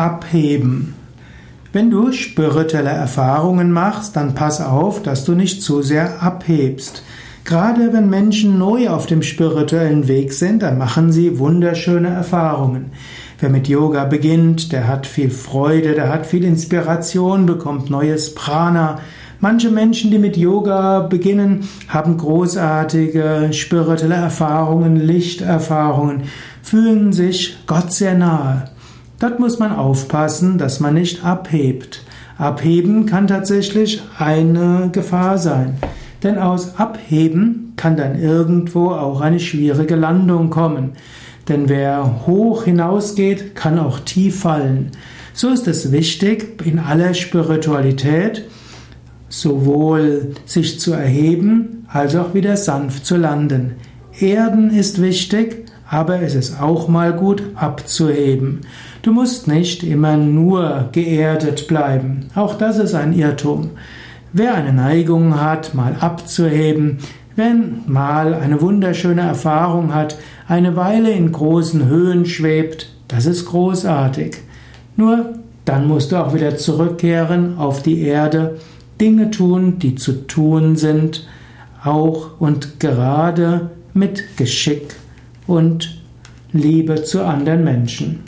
Abheben. Wenn du spirituelle Erfahrungen machst, dann pass auf, dass du nicht zu sehr abhebst. Gerade wenn Menschen neu auf dem spirituellen Weg sind, dann machen sie wunderschöne Erfahrungen. Wer mit Yoga beginnt, der hat viel Freude, der hat viel Inspiration, bekommt neues Prana. Manche Menschen, die mit Yoga beginnen, haben großartige spirituelle Erfahrungen, Lichterfahrungen, fühlen sich Gott sehr nahe. Dort muss man aufpassen, dass man nicht abhebt. Abheben kann tatsächlich eine Gefahr sein. Denn aus Abheben kann dann irgendwo auch eine schwierige Landung kommen. Denn wer hoch hinausgeht, kann auch tief fallen. So ist es wichtig, in aller Spiritualität sowohl sich zu erheben, als auch wieder sanft zu landen. Erden ist wichtig, aber es ist auch mal gut abzuheben. Du musst nicht immer nur geerdet bleiben. Auch das ist ein Irrtum. Wer eine Neigung hat, mal abzuheben, wenn mal eine wunderschöne Erfahrung hat, eine Weile in großen Höhen schwebt, das ist großartig. Nur dann musst du auch wieder zurückkehren auf die Erde, Dinge tun, die zu tun sind, auch und gerade mit Geschick und Liebe zu anderen Menschen.